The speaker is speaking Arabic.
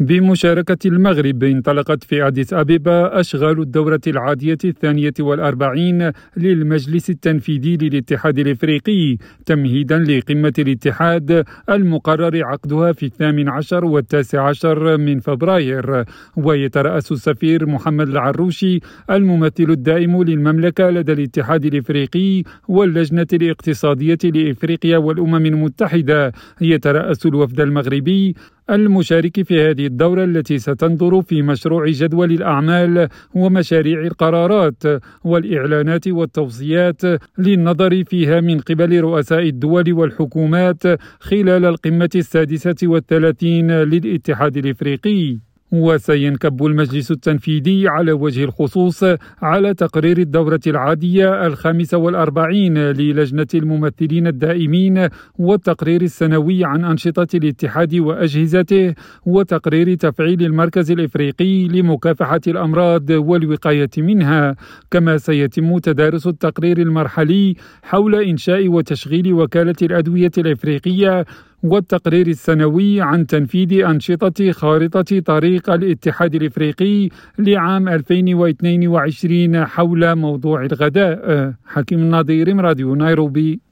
بمشاركة المغرب انطلقت في أديس أبيبا أشغال الدورة العادية الثانية والأربعين للمجلس التنفيذي للاتحاد الإفريقي تمهيدا لقمة الاتحاد المقرر عقدها في الثامن عشر والتاسع عشر من فبراير. ويترأس السفير محمد العروشي الممثل الدائم للمملكة لدى الاتحاد الإفريقي واللجنة الاقتصادية لإفريقيا والأمم المتحدة. يترأس الوفد المغربي المشارك في هذه الدورة التي ستنظر في مشروع جدول الأعمال ومشاريع القرارات والإعلانات والتوصيات للنظر فيها من قبل رؤساء الدول والحكومات خلال القمة السادسة والثلاثين للاتحاد الإفريقي. وسينكب المجلس التنفيذي على وجه الخصوص على تقرير الدورة العادية الخامسة والأربعين للجنة الممثلين الدائمين والتقرير السنوي عن أنشطة الاتحاد وأجهزته وتقرير تفعيل المركز الإفريقي لمكافحة الأمراض والوقاية منها. كما سيتم تدارس التقرير المرحلي حول إنشاء وتشغيل وكالة الأدوية الإفريقية والتقرير السنوي عن تنفيذ أنشطة خارطة طريق الاتحاد الإفريقي لعام 2022 حول موضوع الغداء. حكيم النظير راديو نيروبي.